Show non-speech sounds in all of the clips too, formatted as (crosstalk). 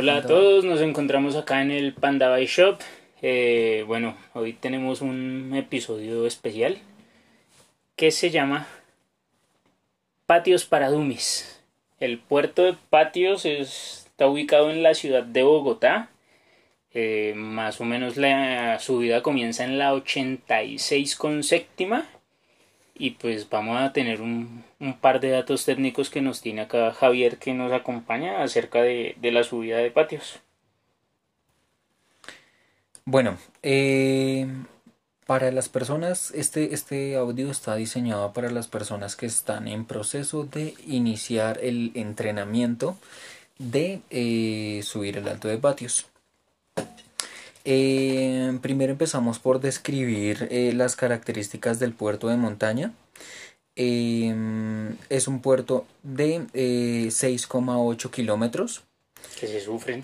Hola a todos, nos encontramos acá en el Panda By Shop. Eh, bueno, hoy tenemos un episodio especial que se llama Patios para Dummies. El puerto de Patios está ubicado en la ciudad de Bogotá. Eh, más o menos la subida comienza en la 86 con séptima y pues vamos a tener un, par de datos técnicos que nos tiene acá Javier que nos acompaña acerca de, la subida de patios. Bueno, eh, para las personas, este, este audio está diseñado para las personas que están en proceso de iniciar el entrenamiento de eh, subir el alto de patios. Eh, primero empezamos por describir eh, las características del puerto de montaña. Eh, es un puerto de 6,8 kilómetros. Que se sufren.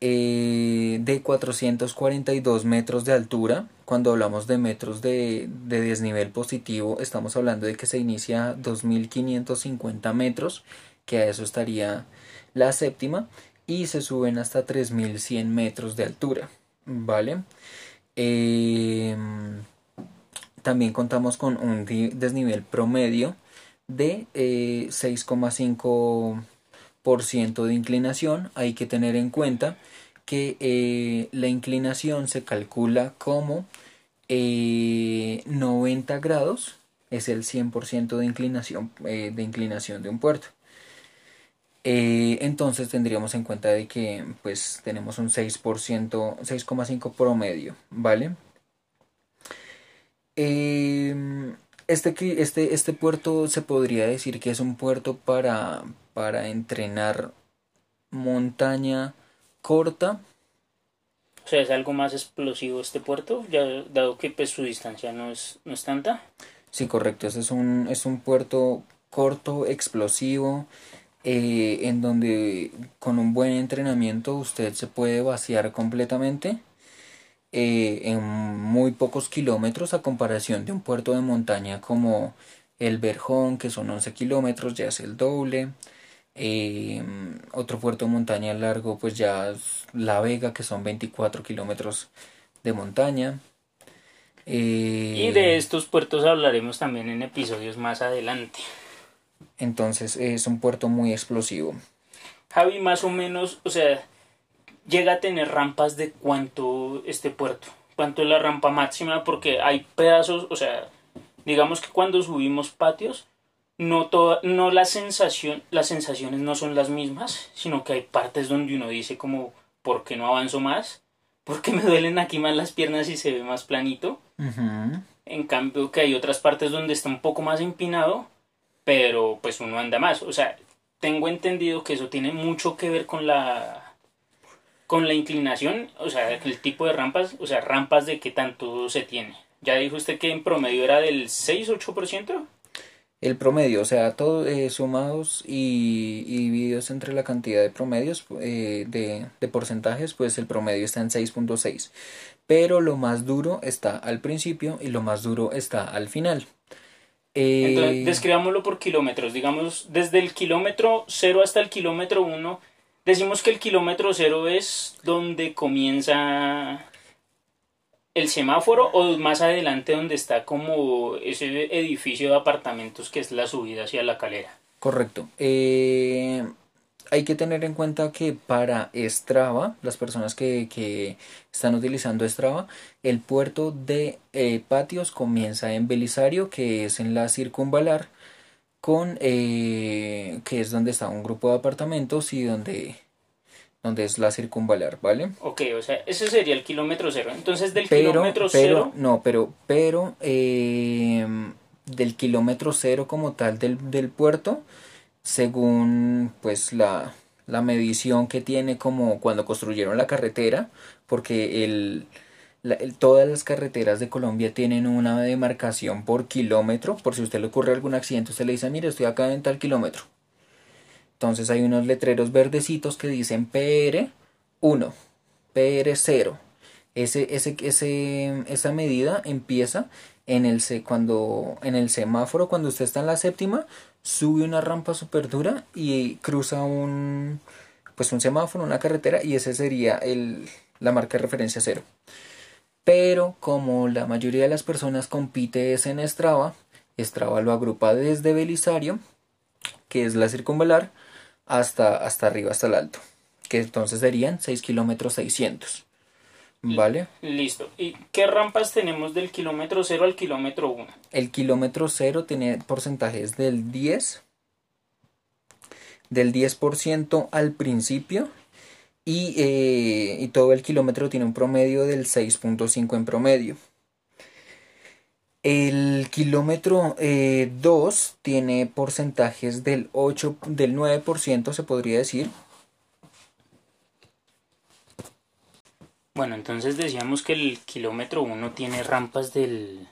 de 442 metros de altura. Cuando hablamos de metros de, de desnivel positivo, estamos hablando de que se inicia 2.550 metros, que a eso estaría la séptima, y se suben hasta 3.100 metros de altura. ¿Vale? Em, también contamos con un desnivel promedio de 6,5% eh, de inclinación. Hay que tener en cuenta que eh, la inclinación se calcula como 90 eh, grados, es el 100% de inclinación, de inclinación de un puerto. Eh, entonces tendríamos en cuenta de que pues tenemos un 6%, 6,5 promedio, ¿vale? Em, este, este, este puerto se podría decir que es un puerto para, para entrenar montaña corta. O sea, es algo más explosivo este puerto, ya dado que pues, su distancia no es, no es tanta. Sí, correcto. Este es un, es un puerto corto, explosivo. Eh, en donde con un buen entrenamiento usted se puede vaciar completamente eh, en muy pocos kilómetros a comparación de un puerto de montaña como el Verjón que son 11 kilómetros ya es el doble. Eh, otro puerto de montaña largo pues ya es La Vega que son 24 kilómetros de montaña. Y de estos puertos hablaremos también en episodios más adelante entonces es un puerto muy explosivo. Javi, más o menos, o sea, llega a tener rampas de cuánto este puerto, cuánto es la rampa máxima, porque hay pedazos, o sea, digamos que cuando subimos patios, no toda, no la sensación, las sensaciones no son las mismas, sino que hay partes donde uno dice como, ¿por qué no avanzo más? Porque me duelen aquí más las piernas y se ve más planito. En cambio que hay otras partes donde está un poco más empinado pero pues uno anda más. O sea, tengo entendido que eso tiene mucho que ver con la con la inclinación, o sea, el tipo de rampas, o sea, rampas de qué tanto se tiene. Ya dijo usted que en promedio era del 6-8%. El promedio, o sea, todos eh, sumados y, divididos entre la cantidad de promedios eh, de, de, porcentajes, pues el promedio está en 6.6. Pero lo más duro está al principio y lo más duro está al final. Entonces, eh, describámoslo por kilómetros. Digamos, desde el kilómetro 0 hasta el kilómetro 1, decimos que el kilómetro 0 es donde comienza el semáforo o más adelante donde está como ese edificio de apartamentos que es la subida hacia la calera. Correcto. Eh, hay que tener en cuenta que para Strava, las personas que, están utilizando Strava, el puerto de eh, patios comienza en Belisario, que es en la circunvalar, con eh, que es donde está un grupo de apartamentos y donde, donde es la circunvalar, ¿vale? Ok, o sea, ese sería el kilómetro cero. Entonces del kilómetro cero. No, pero, pero eh, del kilómetro cero como tal del, del puerto según pues la, medición que tiene como cuando construyeron la carretera, porque el, todas las carreteras de Colombia tienen una demarcación por kilómetro, por si usted le ocurre algún accidente, usted le dice, mire, estoy acá en tal kilómetro. Entonces hay unos letreros verdecitos que dicen PR 1, PR 0. Ese, ese, ese, esa medida empieza en el, cuando, en el semáforo, cuando usted está en la séptima, sube una rampa super dura y cruza un, pues un semáforo, una carretera y ese sería el, la marca de referencia cero. Pero como la mayoría de las personas compite en Strava, Strava lo agrupa desde Belisario, que es la circunvalar, hasta, hasta arriba, hasta el alto, que entonces serían 6 kilómetros 600. ¿Vale? Listo. ¿Y qué rampas tenemos del kilómetro 0 al kilómetro 1? El kilómetro 0 tiene porcentajes del 10, del 10% al principio y, eh, y, todo el kilómetro tiene un promedio del 6.5 en promedio. El kilómetro 2 eh, tiene porcentajes del 8, del 9% se podría decir. Bueno, entonces decíamos que el kilómetro 1 tiene rampas del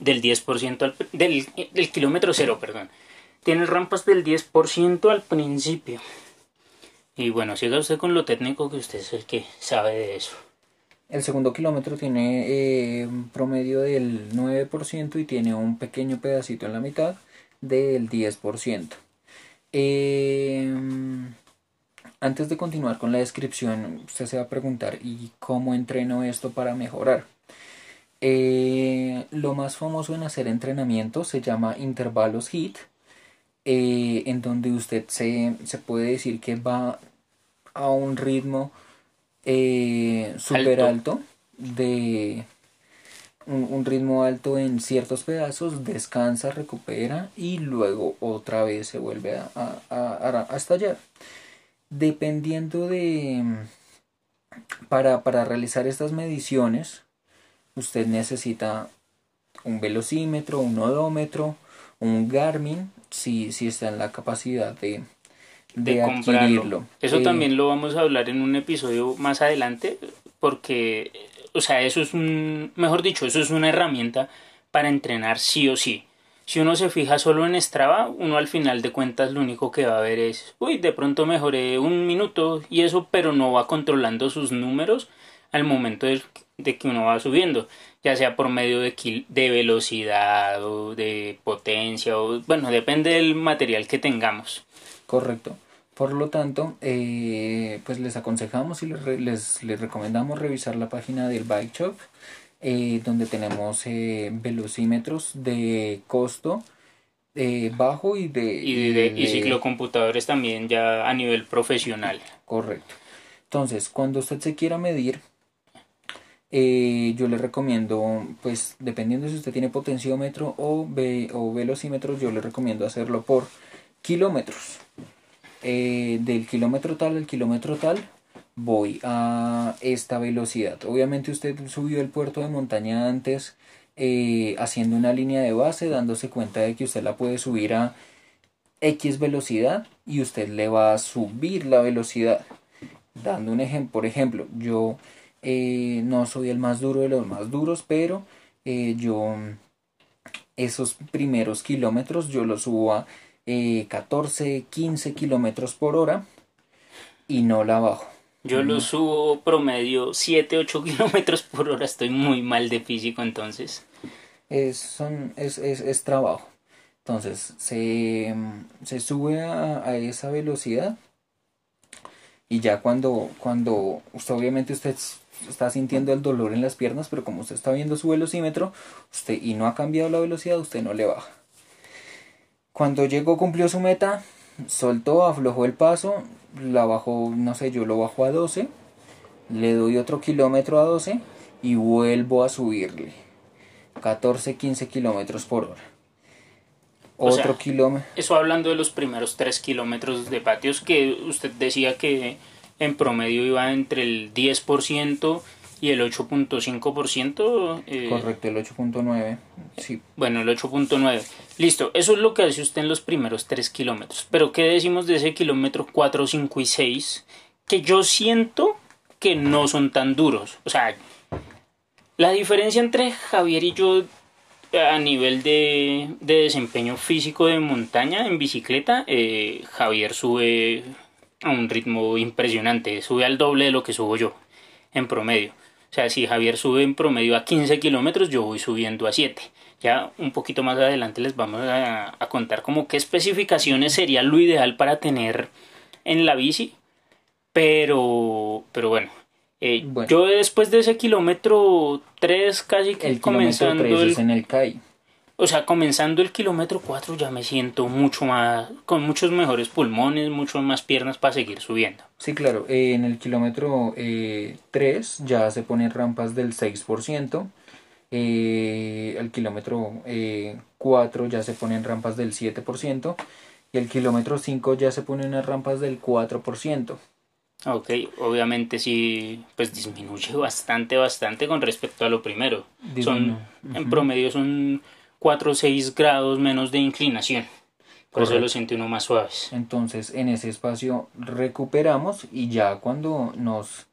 del 10% al, del, del kilómetro 0, perdón. Tiene rampas del 10% al principio. Y bueno, siga usted con lo técnico que usted es el que sabe de eso. El segundo kilómetro tiene eh, un promedio del 9% y tiene un pequeño pedacito en la mitad del 10%. Eh, antes de continuar con la descripción, usted se va a preguntar, ¿y cómo entreno esto para mejorar? Eh, lo más famoso en hacer entrenamiento se llama intervalos HIT, en donde usted se, se puede decir que va a un ritmo eh, súper alto. de un, ritmo alto en ciertos pedazos, descansa, recupera y luego otra vez se vuelve a, a, a, estallar. Dependiendo de... Para, para realizar estas mediciones, usted necesita un velocímetro, un odómetro, un Garmin, si, si está en la capacidad de, de, adquirirlo. Eso eh, también lo vamos a hablar en un episodio más adelante, porque, o sea, eso es un, mejor dicho, eso es una herramienta para entrenar sí o sí. Si uno se fija solo en Strava, uno al final de cuentas lo único que va a ver es, uy, de pronto mejoré un minuto y eso, pero no va controlando sus números al momento de, que uno va subiendo, ya sea por medio de, de velocidad o de potencia, o bueno, depende del material que tengamos. Correcto. Por lo tanto, eh, pues les aconsejamos y les, les, recomendamos revisar la página del Bike Shop, eh, donde tenemos eh, velocímetros de costo bajo y de... Y, de, ciclocomputadores también ya a nivel profesional. Correcto. Entonces, cuando usted se quiera medir, yo le recomiendo, pues dependiendo si usted tiene potenciómetro o, o velocímetro, yo le recomiendo hacerlo por kilómetros. Eh, del kilómetro tal al kilómetro tal voy a esta velocidad. Obviamente usted subió el puerto de montaña antes eh, haciendo una línea de base, dándose cuenta de que usted la puede subir a X velocidad y usted le va a subir la velocidad. Dando un ejemplo, por ejemplo, yo eh, no soy el más duro de los más duros, pero yo esos primeros kilómetros yo los subo a 14, 15 kilómetros por hora y no la bajo. Yo lo subo promedio 7, 8 (laughs) kilómetros por hora, estoy muy mal de físico entonces. Es, son, es, es, es trabajo. Entonces se, se sube a, esa velocidad y ya cuando, cuando usted obviamente usted está sintiendo el dolor en las piernas, pero como usted está viendo su velocímetro usted y no ha cambiado la velocidad, usted no le baja. Cuando llegó, cumplió su meta, soltó, aflojó el paso, la bajó, no sé, yo lo bajo a 12, le doy otro kilómetro a 12 y vuelvo a subirle. 14, 15 kilómetros por hora. Otro kilómetro. Eso hablando de los primeros 3 kilómetros de patios que usted decía que en promedio iba entre el 10% y el 8.5%. Eh, Correcto, el 8.9. Sí. Bueno, el 8.9. Listo, eso es lo que hace usted en los primeros 3 kilómetros. Pero ¿qué decimos de ese kilómetro 4, 5 y 6? Que yo siento que no son tan duros. O sea, la diferencia entre Javier y yo a nivel de, de desempeño físico de montaña en bicicleta, eh, Javier sube a un ritmo impresionante, sube al doble de lo que subo yo en promedio. O sea, si Javier sube en promedio a 15 kilómetros, yo voy subiendo a 7. Ya un poquito más adelante les vamos a, contar como qué especificaciones sería lo ideal para tener en la bici, pero, pero bueno. eh, Bueno. Yo después de ese kilómetro 3 casi que El kilómetro comenzando 3 el, es en el CAI. O sea, comenzando el kilómetro 4 ya me siento mucho más, con muchos mejores pulmones, mucho más piernas para seguir subiendo. Sí, claro, eh, en el kilómetro eh, 3 ya se ponen rampas del 6%, eh, el kilómetro eh, 4 ya se ponen rampas del 7% y el kilómetro 5 ya se ponen unas rampas del 4%. Ok, obviamente sí, pues disminuye (laughs) bastante, bastante con respecto a lo primero. Son, Disminu- en promedio son 4 o 6 grados menos de inclinación. Por eso lo siente uno más suaves. Entonces en ese espacio recuperamos y ya cuando nos,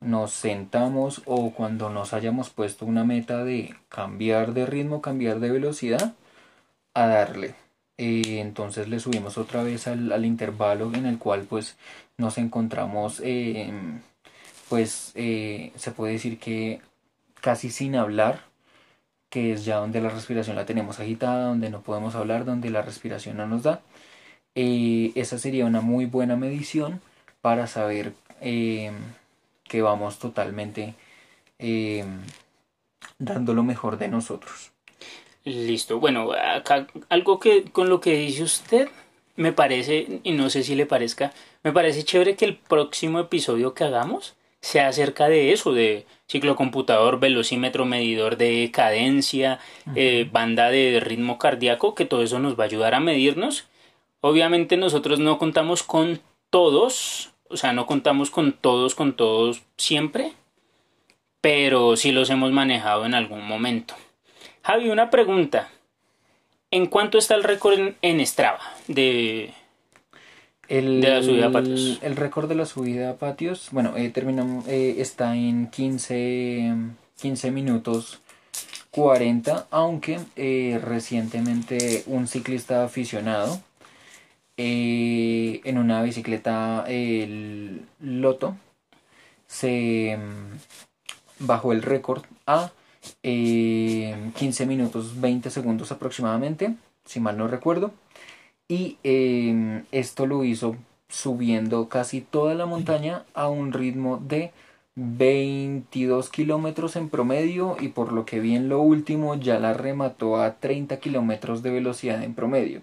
nos sentamos o cuando nos hayamos puesto una meta de cambiar de ritmo, cambiar de velocidad, a darle. Eh, entonces le subimos otra vez al, al intervalo en el cual pues nos encontramos eh, pues eh, se puede decir que casi sin hablar que es ya donde la respiración la tenemos agitada, donde no podemos hablar, donde la respiración no nos da. Eh, esa sería una muy buena medición para saber eh, que vamos totalmente eh, dando lo mejor de nosotros. Listo. Bueno, acá algo que con lo que dice usted me parece, y no sé si le parezca, me parece chévere que el próximo episodio que hagamos sea acerca de eso, de ciclocomputador, velocímetro, medidor de cadencia, eh, banda de ritmo cardíaco, que todo eso nos va a ayudar a medirnos. Obviamente nosotros no contamos con todos, o sea, no contamos con todos, con todos siempre, pero sí los hemos manejado en algún momento. Javi, una pregunta. ¿En cuánto está el récord en, en Strava de, El, De la subida a patios. El récord de la subida a patios, bueno, eh, terminamos, eh, está en 15, 15 minutos 40, aunque eh, recientemente un ciclista aficionado eh, en una bicicleta el Loto se mm, bajó el récord a eh, 15 minutos 20 segundos aproximadamente, si mal no recuerdo. Y eh, esto lo hizo subiendo casi toda la montaña a un ritmo de 22 kilómetros en promedio y por lo que vi en lo último ya la remató a 30 kilómetros de velocidad en promedio.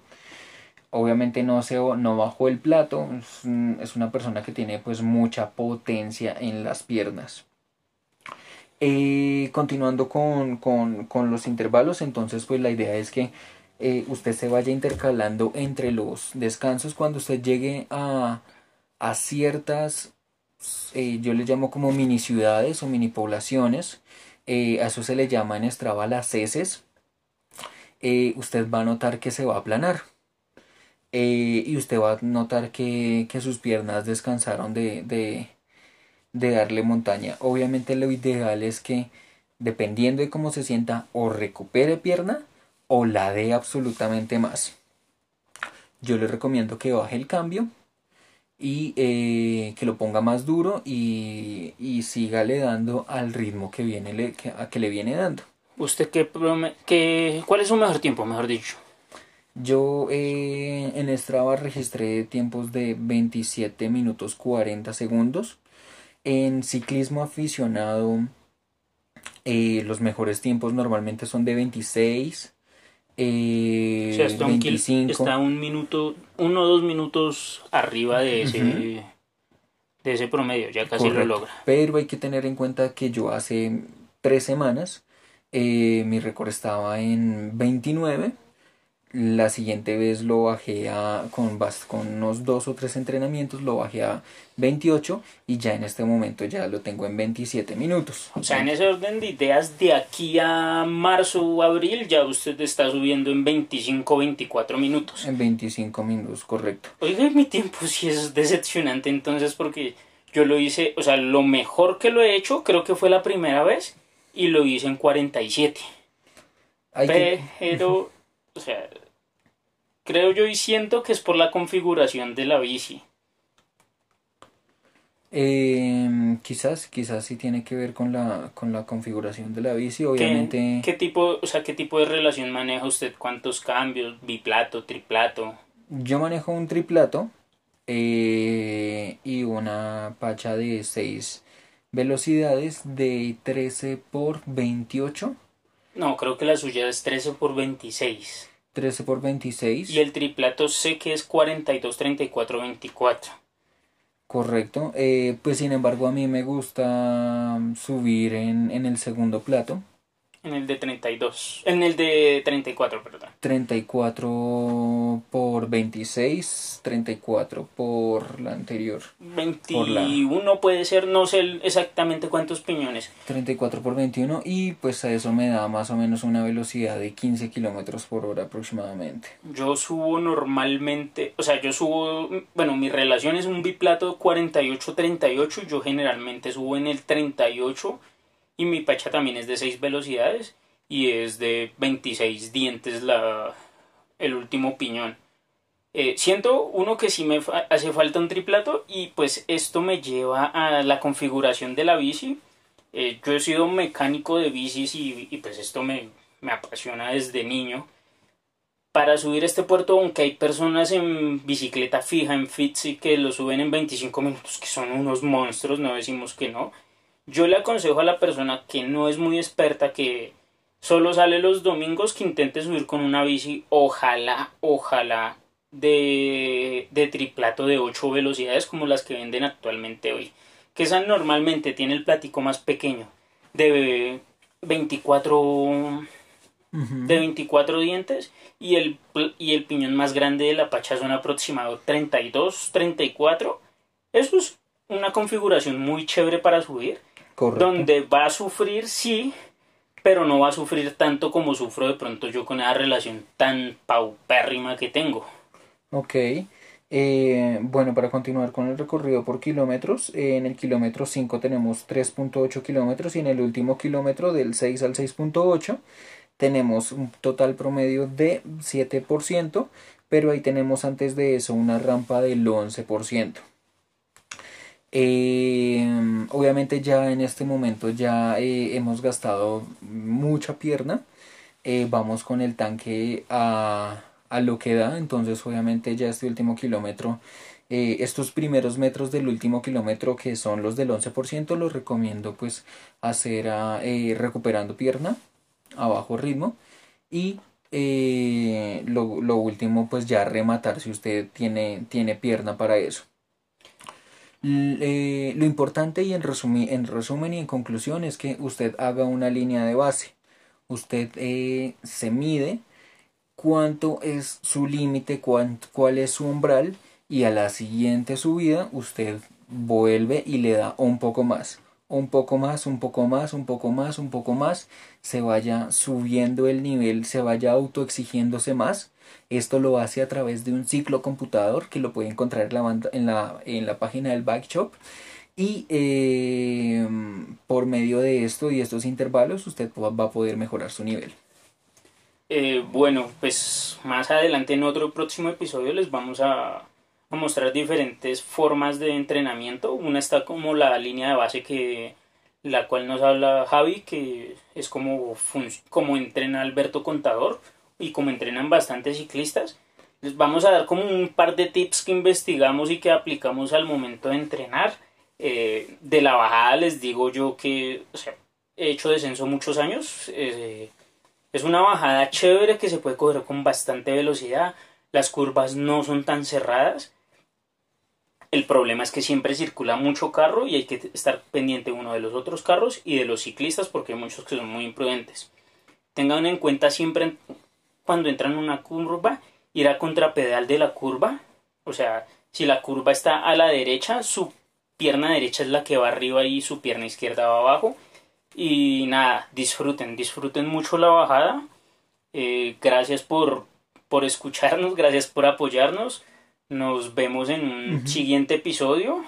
Obviamente no, se, no bajó el plato, es una persona que tiene pues mucha potencia en las piernas. Eh, continuando con, con- con los intervalos, entonces pues la idea es que eh, usted se vaya intercalando entre los descansos cuando usted llegue a, a ciertas, eh, yo le llamo como mini ciudades o mini poblaciones, eh, a eso se le llama en Strava las heces, usted va a notar que se va a aplanar. Y usted va a notar que, que sus piernas descansaron de, de, de darle montaña. Obviamente lo ideal es que dependiendo de cómo se sienta o recupere pierna o la dé absolutamente más. Yo le recomiendo que baje el cambio y eh, que lo ponga más duro y, y siga le dando al ritmo que viene le, que, a que le viene dando. ¿Usted qué, qué- cuál es su mejor tiempo, mejor dicho? Yo eh, en Strava registré tiempos de 27 minutos 40 segundos. En ciclismo aficionado eh, los mejores tiempos normalmente son de 26, eh, O sea, está un, kil- 25. está un minuto, uno o dos minutos arriba de ese, de ese promedio, ya casi lo logra. Pero hay que tener en cuenta que yo hace tres semanas eh, mi récord estaba en 29. La siguiente vez lo bajé a, con, con unos dos o tres entrenamientos, lo bajé a 28 y ya en este momento ya lo tengo en 27 minutos. O sea, en ese orden de ideas, de aquí a marzo o abril, ya usted está subiendo en 25 24 minutos. En 25 minutos, correcto. Oiga, mi tiempo (laughs) sí es decepcionante entonces porque yo lo hice, o sea, lo mejor que lo he hecho creo que fue la primera vez y lo hice en 47. Hay que- Pero, o sea, creo yo y siento que es por la configuración de la bici. eh, quizás, quizás sí tiene que ver con la, con la configuración de la bici. ¿Qué, Obviamente, qué tipo, o sea, qué tipo de relación maneja usted? ¿Cuántos cambios? ¿Biplato, triplato? yo manejo un triplato. eh, y una pacha de 6 velocidades de 13 por 28. No, creo que la suya es 13 por 26. 13 por 26. Y el triplato sé que es 42, 34, 24. Correcto. Eh, pues sin embargo a mí me gusta subir en, en el segundo plato. En el de 32. En el de 34, perdón. 34 por 26, 34 por la anterior. 21 puede ser, no sé exactamente cuántos piñones. 34 por 21 y pues a eso me da más o menos una velocidad de 15 kilómetros por hora aproximadamente. Yo subo normalmente, o sea, yo subo, bueno, mi relación es un biplato 48-38, yo generalmente subo en el 38 y mi pacha también es de 6 velocidades y es de 26 dientes la, el último piñón. Eh, siento uno que sí me hace falta un triplato y pues esto me lleva a la configuración de la bici. Eh, yo he sido mecánico de bicis y, pues esto me, me, apasiona desde niño. Para subir este puerto, aunque hay personas en bicicleta fija, en Fitzy, que lo suben en 25 minutos, que son unos monstruos, no decimos que no. Yo le aconsejo a la persona que no es muy experta, que solo sale los domingos, que intente subir con una bici, ojalá, ojalá, de, de triplato de 8 velocidades como las que venden actualmente hoy. Que esa normalmente tiene el platico más pequeño, de 24 de 24 dientes y el, y el piñón más grande de la pacha son aproximado 32, 34. Eso es una configuración muy chévere para subir donde va a sufrir, sí, pero no va a sufrir tanto como sufro de pronto yo con esa relación tan paupérrima que tengo. Ok. Eh, bueno, para continuar con el recorrido por kilómetros, eh, en el kilómetro 5 tenemos 3.8 kilómetros y en el último kilómetro del 6 al 6.8 tenemos un total promedio de 7%, pero ahí tenemos antes de eso una rampa del 11%. Eh, obviamente ya en este momento ya eh, hemos gastado mucha pierna. Eh, vamos con el tanque a, a, lo que da. Entonces obviamente ya este último kilómetro, estos primeros metros del último kilómetro que son los del 11%, los recomiendo pues hacer recuperando pierna a bajo ritmo. Y lo, lo, último pues ya rematar si usted tiene, tiene pierna para eso. Eh, lo importante y en, en resumen y en conclusión es que usted haga una línea de base. Usted eh, se mide cuánto es su límite, cuál es su umbral y a la siguiente subida usted vuelve y le da un poco más un poco más, un poco más, un poco más, un poco más, se vaya subiendo el nivel, se vaya autoexigiéndose más. Esto lo hace a través de un ciclo computador que lo puede encontrar en la, en la, en la página del Bike Shop. Y eh, por medio de esto y estos intervalos usted va a poder mejorar su nivel. Eh, bueno, pues más adelante en otro próximo episodio les vamos a a mostrar diferentes formas de entrenamiento. Una está como la línea de base que la cual nos habla Javi, que es como, como entrena Alberto Contador y como entrenan bastantes ciclistas. Les vamos a dar como un par de tips que investigamos y que aplicamos al momento de entrenar. Eh, de la bajada les digo yo que he hecho descenso muchos años. Eh, es una bajada chévere que se puede coger con bastante velocidad. Las curvas no son tan cerradas el problema es que siempre circula mucho carro y hay que estar pendiente uno de los otros carros y de los ciclistas porque hay muchos que son muy imprudentes. Tengan en cuenta siempre cuando entran en una curva ir a contrapedal de la curva. O sea, si la curva está a la derecha, su pierna derecha es la que va arriba y su pierna izquierda va abajo. Y nada, disfruten, disfruten mucho la bajada. Eh, gracias por, por escucharnos, gracias por apoyarnos. Nos vemos en un siguiente episodio.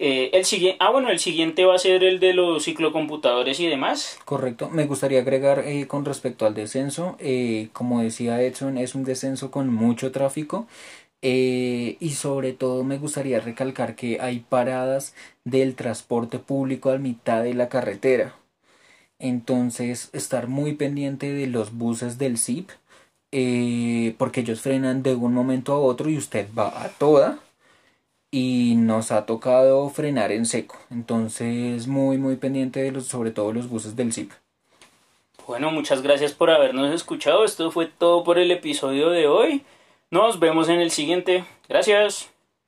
Eh, el siguiente, ah, bueno, el siguiente va a ser el de los ciclocomputadores y demás. Correcto. Me gustaría agregar eh, con respecto al descenso, eh, como decía Edson, es un descenso con mucho tráfico. y sobre todo me gustaría recalcar que hay paradas del transporte público a mitad de la carretera. Entonces, estar muy pendiente de los buses del eh, porque ellos frenan de un momento a otro y usted va a toda y nos ha tocado frenar en seco. Entonces, muy, muy pendiente de los, sobre todo los buses del ZIP. Bueno, muchas gracias por habernos escuchado. Esto fue todo por el episodio de hoy. Nos vemos en el siguiente. Gracias.